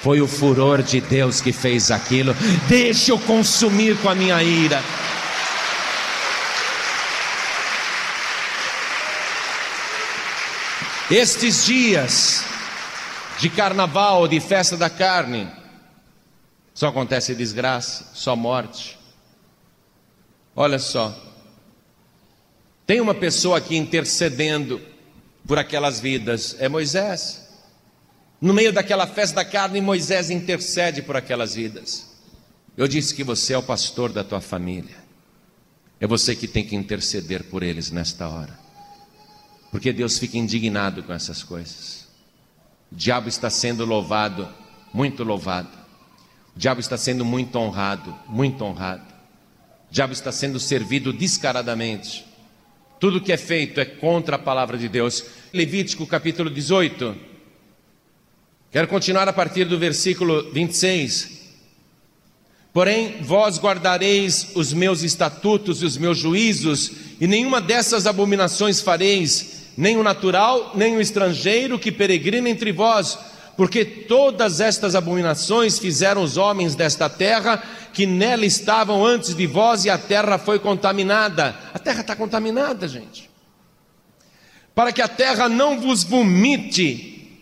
Foi o furor de Deus que fez aquilo. Deixa eu consumir com a minha ira. Estes dias de carnaval, de festa da carne, só acontece desgraça, só morte. Olha só. Tem uma pessoa aqui intercedendo por aquelas vidas, é Moisés. No meio daquela festa da carne, Moisés intercede por aquelas vidas. Eu disse que você é o pastor da tua família. É você que tem que interceder por eles nesta hora. Porque Deus fica indignado com essas coisas. O diabo está sendo louvado, muito louvado. O diabo está sendo muito honrado, muito honrado. O diabo está sendo servido descaradamente. Tudo que é feito é contra a palavra de Deus. Levítico capítulo 18. Quero continuar a partir do versículo 26. Porém, vós guardareis os meus estatutos e os meus juízos, e nenhuma dessas abominações fareis, nem o natural, nem o estrangeiro que peregrina entre vós, porque todas estas abominações fizeram os homens desta terra que nela estavam antes de vós e a terra foi contaminada. A terra está contaminada, gente. para que a terra não vos vomite,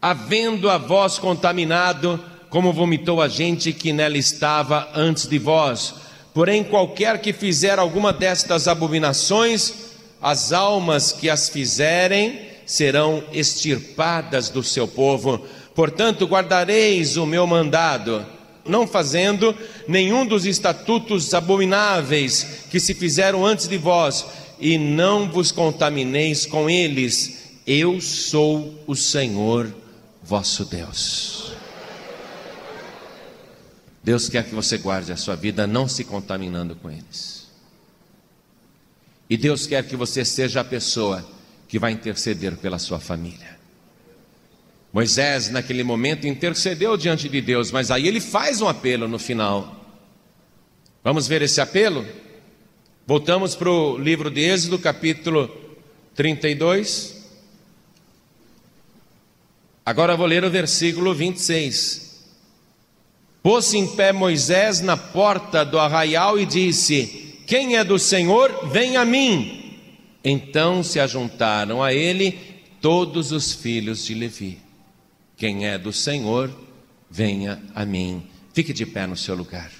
havendo a vós contaminado, como vomitou a gente que nela estava antes de vós. Porém, qualquer que fizer alguma destas abominações, as almas que as fizerem serão extirpadas do seu povo. Portanto, guardareis o meu mandado, não fazendo nenhum dos estatutos abomináveis que se fizeram antes de vós, e não vos contamineis com eles. Eu sou o Senhor vosso Deus. Deus quer que você guarde a sua vida não se contaminando com eles. E Deus quer que você seja a pessoa que vai interceder pela sua família. Moisés, naquele momento, intercedeu diante de Deus, mas aí ele faz um apelo no final. Vamos ver esse apelo? Voltamos para o livro de Êxodo, capítulo 32. Agora vou ler o versículo 26. Pôs-se em pé Moisés na porta do arraial e disse: Quem é do Senhor, vem a mim. Então se ajuntaram a ele todos os filhos de Levi. Quem é do Senhor, venha a mim. Fique de pé no seu lugar.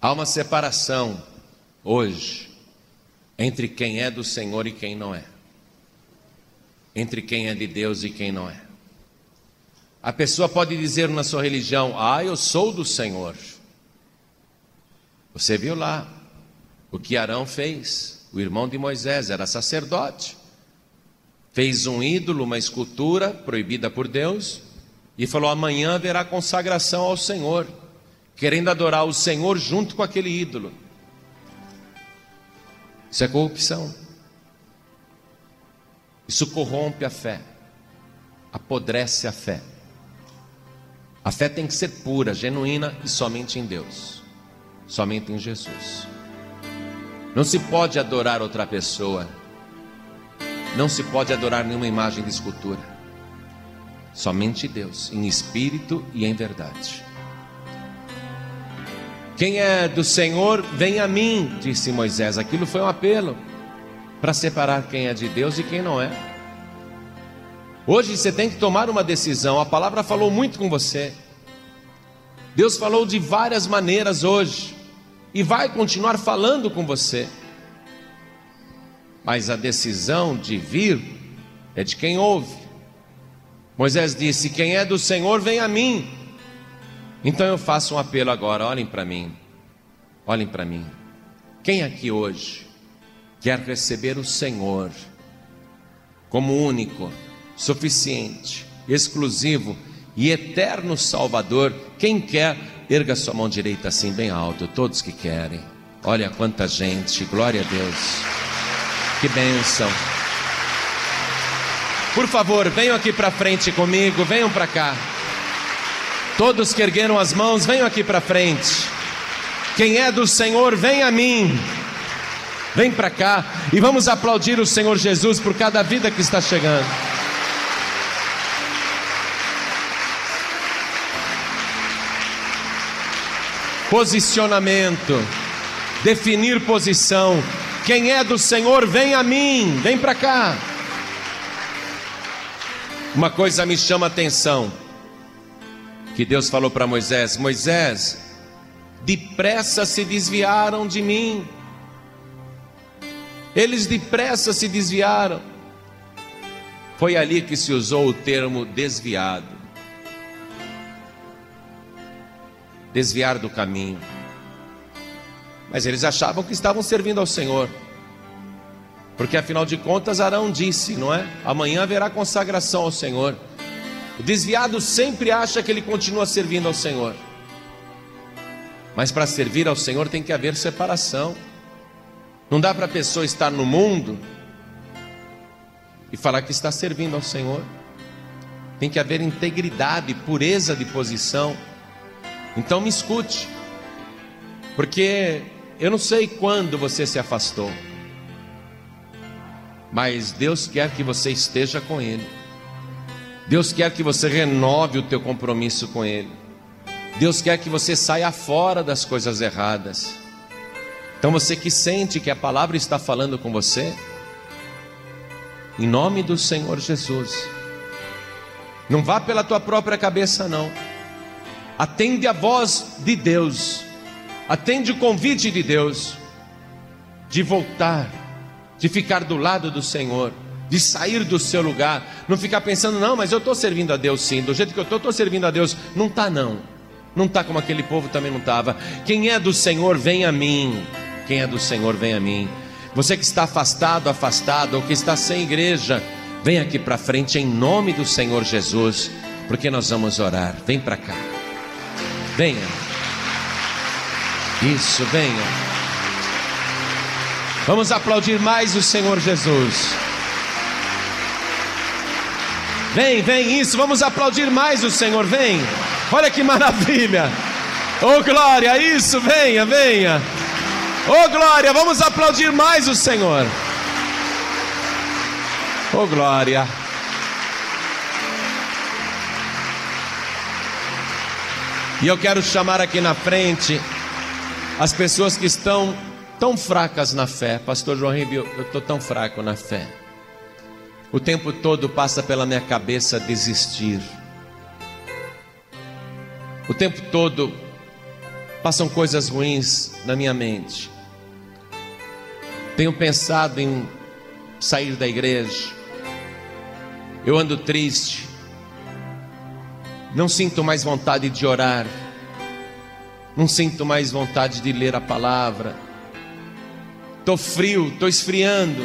Há uma separação hoje entre quem é do Senhor e quem não é, entre quem é de Deus e quem não é. A pessoa pode dizer na sua religião: Ah, eu sou do Senhor. Você viu lá o que Arão fez, o irmão de Moisés, era sacerdote. Fez um ídolo, uma escultura proibida por Deus, e falou: Amanhã haverá consagração ao Senhor querendo adorar o Senhor junto com aquele ídolo. Isso é corrupção. Isso corrompe a fé, apodrece a fé. A fé tem que ser pura, genuína e somente em Deus, somente em Jesus. Não se pode adorar outra pessoa, não se pode adorar nenhuma imagem de escultura, somente Deus, em espírito e em verdade. Quem é do Senhor, vem a mim, disse Moisés. Aquilo foi um apelo para separar quem é de Deus e quem não é. Hoje você tem que tomar uma decisão. A palavra falou muito com você. Deus falou de várias maneiras hoje e vai continuar falando com você. Mas a decisão de vir é de quem ouve. Moisés disse: Quem é do Senhor, vem a mim. Então eu faço um apelo agora, olhem para mim. Olhem para mim. Quem aqui hoje quer receber o Senhor como único, suficiente, exclusivo e eterno Salvador? Quem quer, erga sua mão direita assim bem alto, todos que querem. Olha quanta gente, glória a Deus. Que bênção. Por favor, venham aqui para frente comigo, venham para cá. Todos que ergueram as mãos, venham aqui para frente. Quem é do Senhor, vem a mim. Vem para cá e vamos aplaudir o Senhor Jesus por cada vida que está chegando. Posicionamento, definir posição. Quem é do Senhor, vem a mim, vem para cá. Uma coisa me chama a atenção que Deus falou para Moisés: Moisés, depressa se desviaram de mim. Eles depressa se desviaram. Foi ali que se usou o termo desviado. Desviar do caminho. Mas eles achavam que estavam servindo ao Senhor. Porque afinal de contas, Arão disse, não é? Amanhã haverá consagração ao Senhor. O desviado sempre acha que ele continua servindo ao Senhor. Mas para servir ao Senhor tem que haver separação. Não dá para a pessoa estar no mundo e falar que está servindo ao Senhor. Tem que haver integridade, pureza de posição. Então me escute, porque eu não sei quando você se afastou, mas Deus quer que você esteja com Ele. Deus quer que você renove o teu compromisso com Ele. Deus quer que você saia fora das coisas erradas. Então você que sente que a palavra está falando com você, em nome do Senhor Jesus, não vá pela tua própria cabeça, não. Atende a voz de Deus, atende o convite de Deus de voltar, de ficar do lado do Senhor, de sair do seu lugar, não ficar pensando, não, mas eu estou servindo a Deus sim, do jeito que eu estou, estou servindo a Deus. Não está, não. Não está como aquele povo também não estava. Quem é do Senhor, vem a mim. Quem é do Senhor, vem a mim. Você que está afastado, afastado, ou que está sem igreja, vem aqui para frente em nome do Senhor Jesus, porque nós vamos orar. Vem para cá. Venha. Isso, venha. Vamos aplaudir mais o Senhor Jesus. Vem, vem, isso, vamos aplaudir mais o Senhor, vem. Olha que maravilha. Oh glória, isso, venha, venha. Oh glória, vamos aplaudir mais o Senhor. Oh glória. E eu quero chamar aqui na frente as pessoas que estão tão fracas na fé. Pastor João Ribeiro, eu estou tão fraco na fé. O tempo todo passa pela minha cabeça desistir. O tempo todo passam coisas ruins na minha mente. Tenho pensado em sair da igreja. Eu ando triste. Não sinto mais vontade de orar. Não sinto mais vontade de ler a palavra. Estou frio, estou esfriando.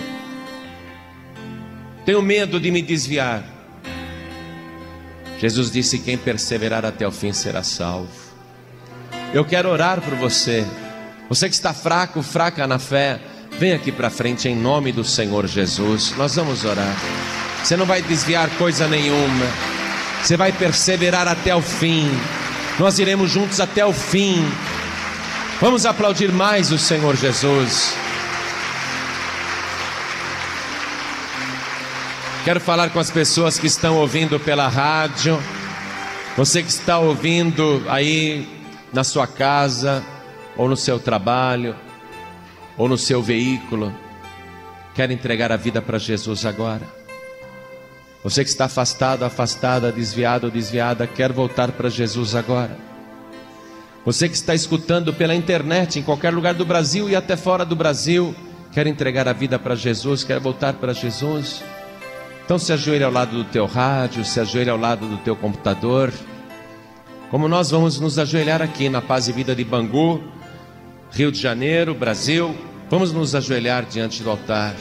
Tenho medo de me desviar. Jesus disse: Quem perseverar até o fim será salvo. Eu quero orar por você. Você que está fraco, fraca na fé, vem aqui para frente em nome do Senhor Jesus. Nós vamos orar. Você não vai desviar coisa nenhuma. Você vai perseverar até o fim. Nós iremos juntos até o fim. Vamos aplaudir mais o Senhor Jesus. Quero falar com as pessoas que estão ouvindo pela rádio. Você que está ouvindo aí na sua casa, ou no seu trabalho, ou no seu veículo, quer entregar a vida para Jesus agora. Você que está afastado, afastada, desviado, desviada, quer voltar para Jesus agora. Você que está escutando pela internet, em qualquer lugar do Brasil e até fora do Brasil, quer entregar a vida para Jesus, quer voltar para Jesus. Então se ajoelhe ao lado do teu rádio, se ajoelhe ao lado do teu computador. Como nós vamos nos ajoelhar aqui na Paz e Vida de Bangu, Rio de Janeiro, Brasil, vamos nos ajoelhar diante do altar.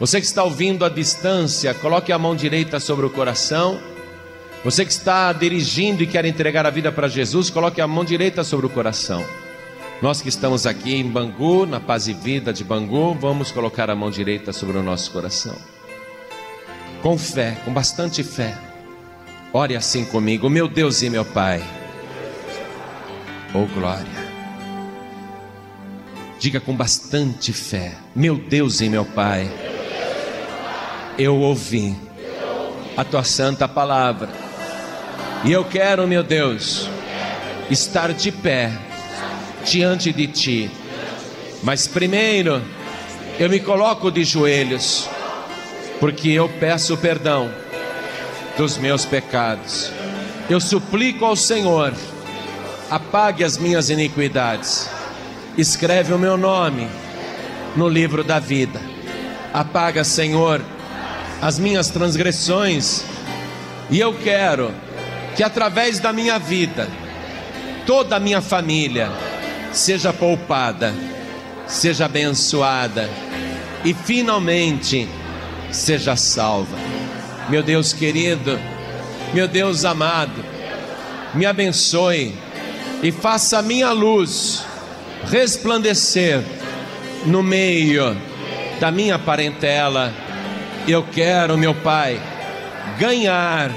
Você que está ouvindo à distância, coloque a mão direita sobre o coração. Você que está dirigindo e quer entregar a vida para Jesus, coloque a mão direita sobre o coração. Nós que estamos aqui em Bangu, na paz e vida de Bangu, vamos colocar a mão direita sobre o nosso coração. Com fé, com bastante fé. Ore assim comigo, meu Deus e meu Pai. Oh glória. Diga com bastante fé, meu Deus e meu Pai. Eu ouvi a tua santa palavra. E eu quero, meu Deus, estar de pé diante de ti. Mas primeiro, eu me coloco de joelhos, porque eu peço perdão dos meus pecados. Eu suplico ao Senhor, apague as minhas iniquidades, escreve o meu nome no livro da vida. Apaga, Senhor, as minhas transgressões, e eu quero que através da minha vida, toda a minha família, seja poupada, seja abençoada e finalmente seja salva. Meu Deus querido, meu Deus amado, me abençoe e faça a minha luz resplandecer no meio da minha parentela. Eu quero, meu Pai, ganhar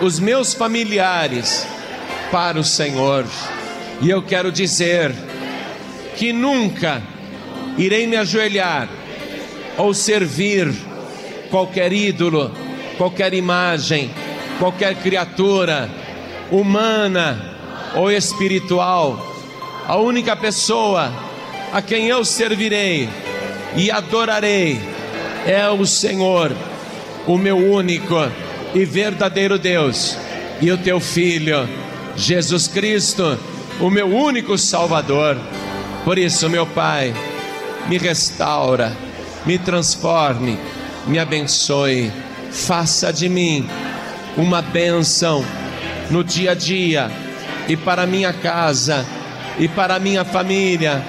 os meus familiares para o Senhor. E eu quero dizer que nunca irei me ajoelhar ou servir qualquer ídolo, qualquer imagem, qualquer criatura humana ou espiritual, a única pessoa a quem eu servirei e adorarei é o Senhor, o meu único e verdadeiro Deus, e o teu Filho, Jesus Cristo, o meu único Salvador. Por isso, meu Pai, me restaura, me transforme, me abençoe, faça de mim uma bênção no dia a dia e para minha casa e para minha família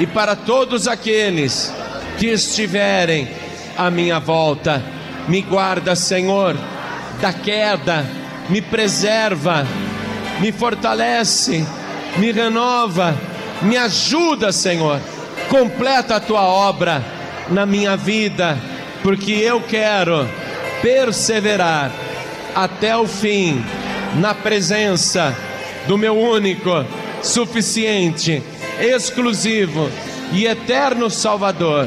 e para todos aqueles que estiverem à minha volta. Me guarda, Senhor, da queda, me preserva, me fortalece, me renova, me ajuda, Senhor. Completa a tua obra na minha vida, porque eu quero perseverar até o fim na presença do meu único, suficiente, exclusivo e eterno Salvador,